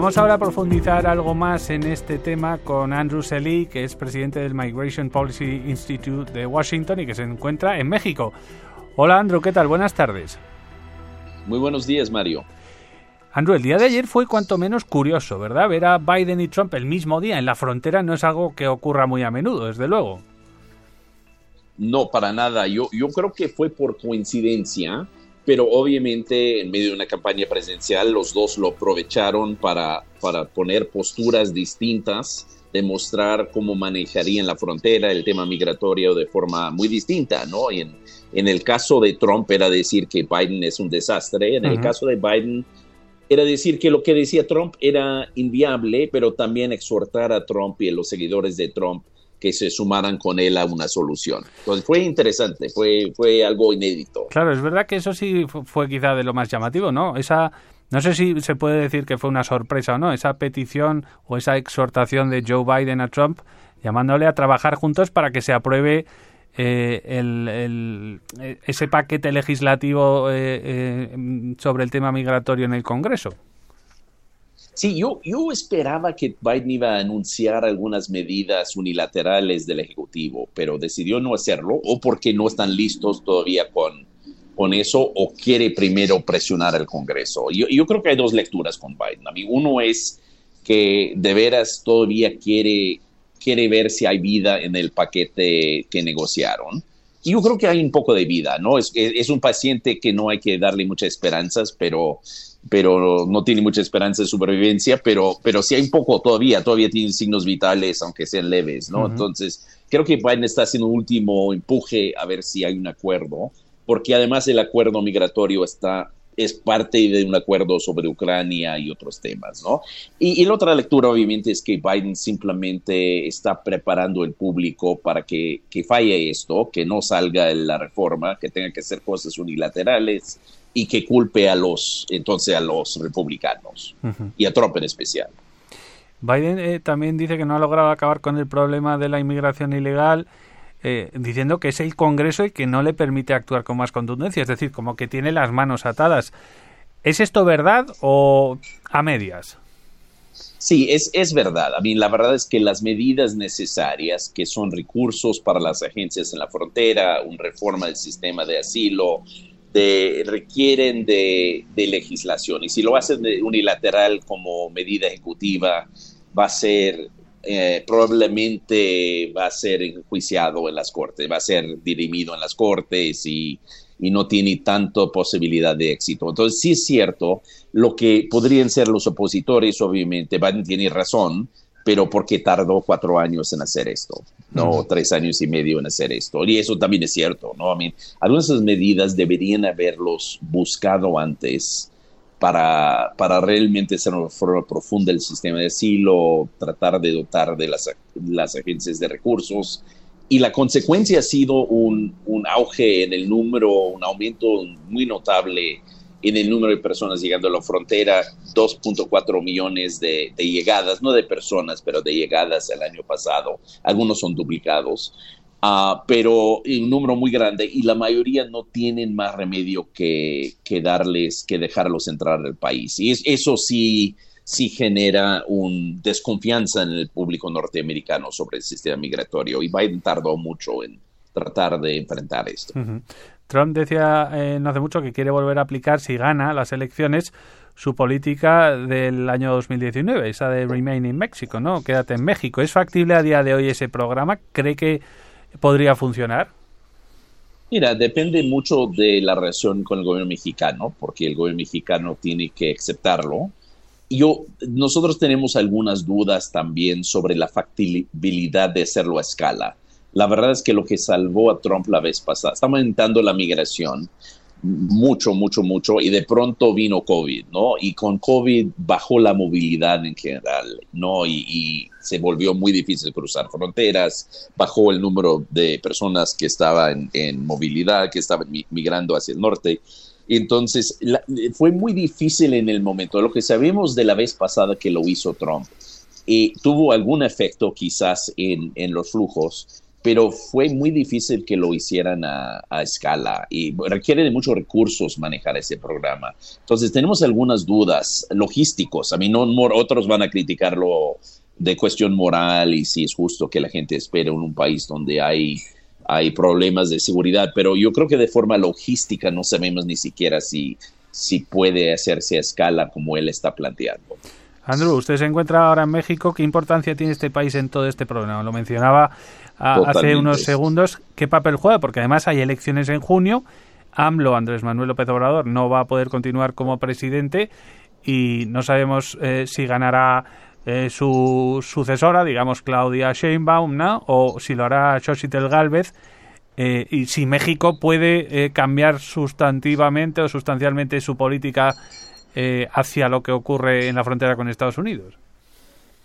Vamos ahora a profundizar algo más en este tema con Andrew Selly, que es presidente del Migration Policy Institute de Washington y que se encuentra en México. Hola Andrew, ¿qué tal? Buenas tardes. Muy buenos días, Mario. Andrew, el día de ayer fue cuanto menos curioso, ¿verdad? Ver a Biden y Trump el mismo día en la frontera no es algo que ocurra muy a menudo, desde luego. No, para nada. Yo, yo creo que fue por coincidencia pero obviamente en medio de una campaña presidencial los dos lo aprovecharon para, para poner posturas distintas, demostrar cómo manejarían la frontera, el tema migratorio de forma muy distinta, ¿no? en, en el caso de Trump era decir que Biden es un desastre, en el caso de Biden era decir que lo que decía Trump era inviable, pero también exhortar a Trump y a los seguidores de Trump que se sumaran con él a una solución. Fue interesante, fue, fue algo inédito. Claro, es verdad que eso sí fue quizá de lo más llamativo, ¿no? Esa, no sé si se puede decir que fue una sorpresa o no, esa petición o esa exhortación de Joe Biden a Trump llamándole a trabajar juntos para que se apruebe eh, el, ese paquete legislativo eh, eh, sobre el tema migratorio en el Congreso. Sí, yo, yo esperaba que Biden iba a anunciar algunas medidas unilaterales del Ejecutivo, pero decidió no hacerlo, o porque no están listos todavía con, con eso, o quiere primero presionar al Congreso. Yo, yo creo que hay dos lecturas con Biden. A mí, uno es que de veras todavía quiere, quiere ver si hay vida en el paquete que negociaron. Y yo creo que hay un poco de vida, ¿no? Es, es un paciente que no hay que darle muchas esperanzas, pero pero no tiene mucha esperanza de supervivencia, pero, pero sí hay un poco todavía, todavía tiene signos vitales, aunque sean leves, ¿no? Entonces, creo que Biden está haciendo un último empuje a ver si hay un acuerdo, porque además el acuerdo migratorio está es parte de un acuerdo sobre Ucrania y otros temas, ¿no? Y, la otra lectura, obviamente, es que Biden simplemente está preparando el público para que, que falle esto, que no salga la reforma, que tenga que hacer cosas unilaterales, y que culpe a los entonces a los republicanos y a Trump en especial. Biden eh, también dice que no ha logrado acabar con el problema de la inmigración ilegal, eh, diciendo que es el Congreso el que no le permite actuar con más contundencia, es decir, como que tiene las manos atadas. ¿Es esto verdad o a medias? Sí, es, es verdad. A mí la verdad es que las medidas necesarias, que son recursos para las agencias en la frontera, una reforma del sistema de asilo, requieren de, legislación. Y si lo hacen de unilateral como medida ejecutiva, va a ser eh, probablemente va a ser enjuiciado en las cortes, va a ser dirimido en las cortes y, y, no tiene tanta posibilidad de éxito. Entonces, sí es cierto, lo que podrían ser los opositores, obviamente, Biden tiene razón, pero porque tardó cuatro años en hacer esto, ¿no? Tres años y medio en hacer esto. Y eso también es cierto, ¿no? I algunas de esas medidas deberían haberlos buscado antes para, para realmente hacer una reforma profunda del sistema de asilo, tratar de dotar de las, las agencias de recursos. Y la consecuencia ha sido un, un auge en el número, un aumento muy notable en el número de personas llegando a la frontera, 2.4 millones de, llegadas, no de personas, pero de llegadas el año pasado. Algunos son duplicados, uh, pero un número muy grande y la mayoría no tienen más remedio que, que darles, que dejarlos entrar al país. Y eso sí, sí genera un desconfianza en el público norteamericano sobre el sistema migratorio y Biden tardó mucho en tratar de enfrentar esto. Trump decía eh, no hace mucho que quiere volver a aplicar, si gana las elecciones, su política del año 2019, esa de Remain in Mexico, ¿no? Quédate en México. ¿Es factible a día de hoy ese programa? ¿Cree que podría funcionar? Mira, depende mucho de la relación con el gobierno mexicano, porque el gobierno mexicano tiene que aceptarlo. Yo, nosotros tenemos algunas dudas también sobre la factibilidad de hacerlo a escala. La verdad es que lo que salvó a Trump la vez pasada, está aumentando la migración mucho, mucho, mucho, y de pronto vino COVID, ¿no? Y con COVID bajó la movilidad en general, ¿no? Y, se volvió muy difícil cruzar fronteras, bajó el número de personas que estaban en movilidad, que estaban migrando hacia el norte. Entonces, fue muy difícil en el momento. Lo que sabemos de la vez pasada que lo hizo Trump, y tuvo algún efecto quizás en, en los flujos, pero fue muy difícil que lo hicieran a, escala y requiere de muchos recursos manejar ese programa. Entonces tenemos algunas dudas logísticos. A mí no otros van a criticarlo de cuestión moral y si es justo que la gente espere en un país donde hay hay problemas de seguridad, pero yo creo que de forma logística no sabemos ni siquiera si, si puede hacerse a escala como él está planteando. Andrew, usted se encuentra ahora en México. ¿Qué importancia tiene este país en todo este problema? Lo mencionaba hace unos segundos. ¿Qué papel juega? Porque además hay elecciones en junio. AMLO, Andrés Manuel López Obrador, no va a poder continuar como presidente y no sabemos eh, si ganará eh, su sucesora, digamos Claudia Sheinbaum, ¿no? o si lo hará Xochitl Galvez. Eh, y si México puede cambiar sustantivamente o sustancialmente su política hacia lo que ocurre en la frontera con Estados Unidos.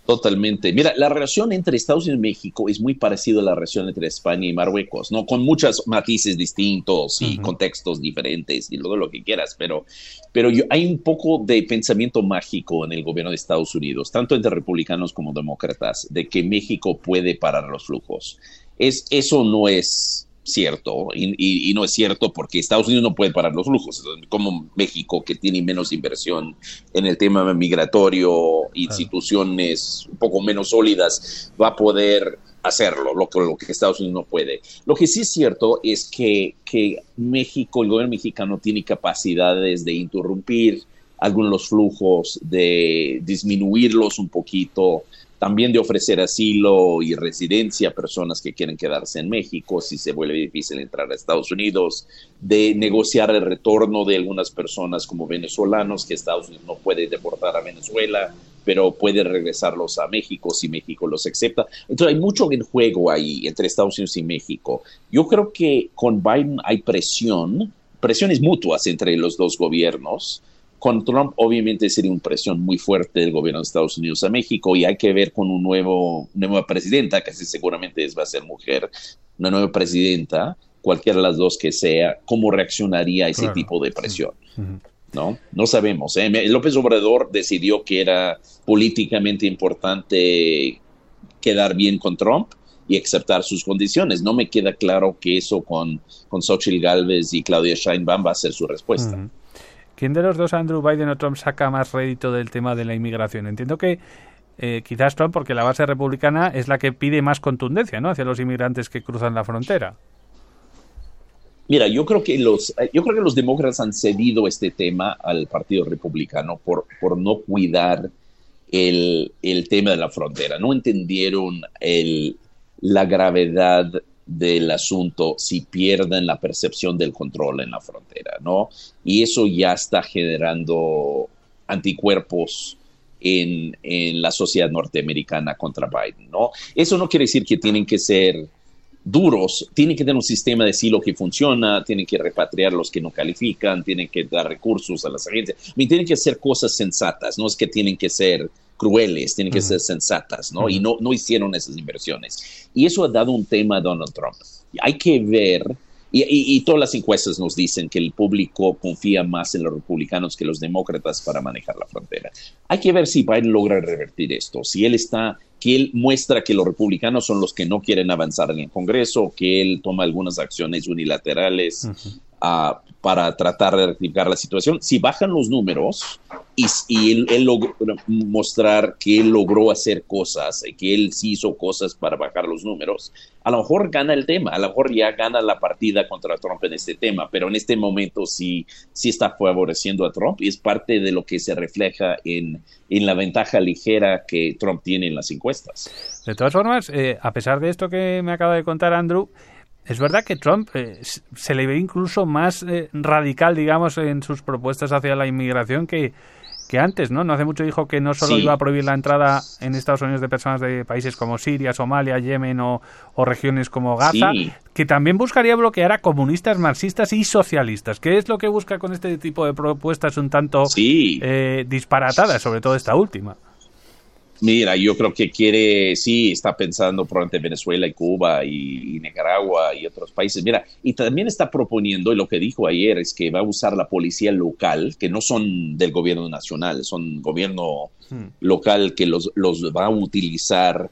Totalmente. Mira, la relación entre Estados Unidos y México es muy parecida a la relación entre España y Marruecos, ¿no? Con muchos matices distintos y contextos diferentes y todo lo que quieras, pero, pero hay un poco de pensamiento mágico en el gobierno de Estados Unidos, tanto entre republicanos como demócratas, de que México puede parar los flujos. Es, eso no es cierto, y, no es cierto porque Estados Unidos no puede parar los lujos, como México, que tiene menos inversión en el tema migratorio, instituciones un poco menos sólidas, va a poder hacerlo, lo que, lo que Estados Unidos no puede. Lo que sí es cierto es que, que México, el gobierno mexicano tiene capacidades de interrumpir algunos de los flujos, de disminuirlos un poquito, también de ofrecer asilo y residencia a personas que quieren quedarse en México si se vuelve difícil entrar a Estados Unidos, de negociar el retorno de algunas personas como venezolanos que Estados Unidos no puede deportar a Venezuela, pero puede regresarlos a México si México los acepta. Entonces hay mucho en juego ahí entre Estados Unidos y México. Yo creo que con Biden hay presión, presiones mutuas entre los dos gobiernos con Trump obviamente sería una presión muy fuerte del gobierno de Estados Unidos a México y hay que ver con un nuevo, una nueva presidenta, que seguramente va a ser mujer, una nueva presidenta, cualquiera de las dos que sea, cómo reaccionaría a ese tipo de presión. ¿no? No sabemos. ¿eh? López Obrador decidió que era políticamente importante quedar bien con Trump y aceptar sus condiciones. No me queda claro que eso con, con Xochitl Galvez y Claudia Sheinbaum va a ser su respuesta. ¿Quién de los dos, Andrew Biden o Trump, saca más rédito del tema de la inmigración? Entiendo que eh, quizás Trump, porque la base republicana es la que pide más contundencia ¿no? hacia los inmigrantes que cruzan la frontera. Mira, yo creo que los, yo creo que los demócratas han cedido este tema al Partido Republicano por, por no cuidar el, el tema de la frontera. No entendieron el, la gravedad del asunto si pierden la percepción del control en la frontera, ¿no? Y eso ya está generando anticuerpos en, en, la sociedad norteamericana contra Biden, ¿no? Eso no quiere decir que tienen que ser duros, tienen que tener un sistema de asilo que funciona, tienen que repatriar los que no califican, tienen que dar recursos a las agencias, tienen que hacer cosas sensatas, no es que tienen que ser crueles, tienen que ser sensatas, ¿no? Y no, no hicieron esas inversiones. Y eso ha dado un tema a Donald Trump. Hay que ver, y, todas las encuestas nos dicen que el público confía más en los republicanos que los demócratas para manejar la frontera. Hay que ver si Biden logra revertir esto, si él está, que él muestra que los republicanos son los que no quieren avanzar en el Congreso, que él toma algunas acciones unilaterales para tratar de rectificar la situación. Si bajan los números y, él, logró mostrar que él logró hacer cosas, que él sí hizo cosas para bajar los números, a lo mejor gana el tema, a lo mejor ya gana la partida contra Trump en este tema, pero en este momento sí, sí está favoreciendo a Trump y es parte de lo que se refleja en, en la ventaja ligera que Trump tiene en las encuestas. De todas formas, eh, a pesar de esto que me acaba de contar Andrew, es verdad que Trump eh, se le ve incluso más eh, radical, digamos, en sus propuestas hacia la inmigración que, que antes, ¿no? No hace mucho dijo que no solo iba a prohibir la entrada en Estados Unidos de personas de países como Siria, Somalia, Yemen o, regiones como Gaza, que también buscaría bloquear a comunistas, marxistas y socialistas. ¿Qué es lo que busca con este tipo de propuestas un tanto eh, disparatadas, sobre todo esta última? Mira, yo creo que quiere, sí, está pensando probablemente Venezuela y Cuba y, Nicaragua y otros países. Mira, y también está proponiendo, y lo que dijo ayer es que va a usar la policía local, que no son del gobierno nacional, son gobierno hmm. local que los, los va a utilizar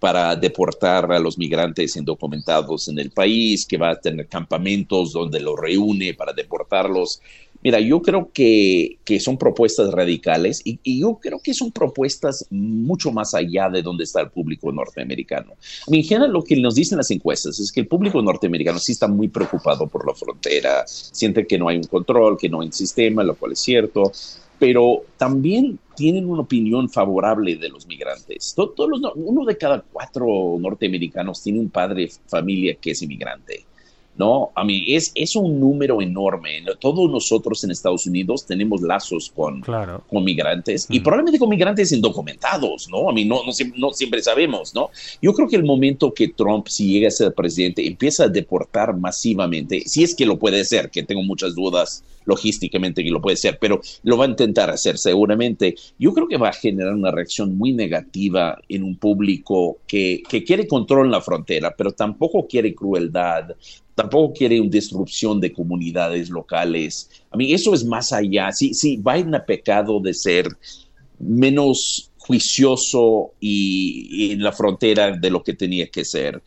para deportar a los migrantes indocumentados en el país, que va a tener campamentos donde los reúne para deportarlos. Mira, yo creo que, son propuestas radicales y, yo creo que son propuestas mucho más allá de donde está el público norteamericano. en general, lo que nos dicen las encuestas es que el público norteamericano sí está muy preocupado por la frontera, siente que no hay un control, que no hay un sistema, lo cual es cierto, pero también tienen una opinión favorable de los migrantes. uno de cada cuatro norteamericanos tiene un padre familia que es inmigrante. ¿No? A mí es, es un número enorme. Todos nosotros en Estados Unidos tenemos lazos con, con migrantes y probablemente con migrantes indocumentados, ¿no? A mí no, no, no, siempre sabemos, ¿no? Yo creo que el momento que Trump, si llega a ser presidente, empieza a deportar masivamente, si es que lo puede ser, que tengo muchas dudas logísticamente que lo puede ser, pero lo va a intentar hacer seguramente. Yo creo que va a generar una reacción muy negativa en un público que, que quiere control en la frontera, pero tampoco quiere crueldad, tampoco quiere una disrupción de comunidades locales. A mí eso es más allá. Sí, sí, Biden ha pecado de ser menos juicioso y, en la frontera de lo que tenía que ser.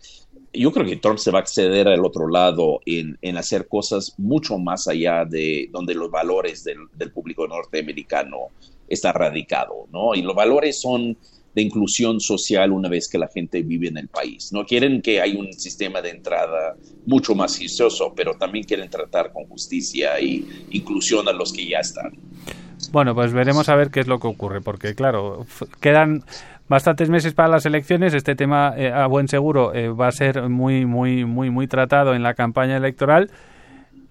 Yo creo que Trump se va a acceder al otro lado en, hacer cosas mucho más allá de donde los valores del, del público norteamericano está radicado, ¿no? Y los valores son de inclusión social una vez que la gente vive en el país. No quieren que haya un sistema de entrada mucho más juicioso, pero también quieren tratar con justicia y inclusión a los que ya están. Bueno, pues veremos a ver qué es lo que ocurre, porque claro, quedan bastantes meses para las elecciones. Este tema, eh, a buen seguro, eh, va a ser muy, muy, muy, muy tratado en la campaña electoral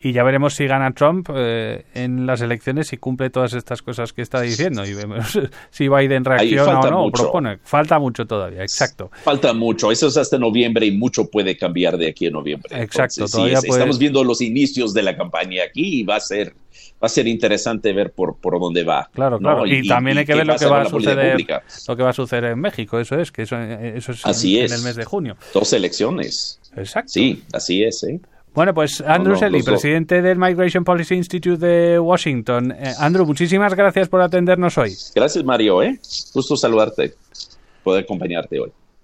y ya veremos si gana Trump eh, en las elecciones y cumple todas estas cosas que está diciendo y vemos si Biden reacciona o no propone. Falta mucho todavía, exacto. Falta mucho, eso es hasta noviembre y mucho puede cambiar de aquí a noviembre. Exacto, todavía Estamos viendo los inicios de la campaña aquí y va a ser va a ser interesante ver por, por dónde va. Claro, claro. Y, también hay que ver lo que va a suceder lo que va a suceder en México, eso es, que eso, eso es, así en, es. el mes de junio. Dos elecciones. Exacto. Sí, así es, ¿eh? Bueno, pues Andrew Selly, presidente del Migration Policy Institute de Washington. Eh, Andrew, muchísimas gracias por atendernos hoy. Gracias, Mario. ¿eh? Gusto saludarte, poder acompañarte hoy.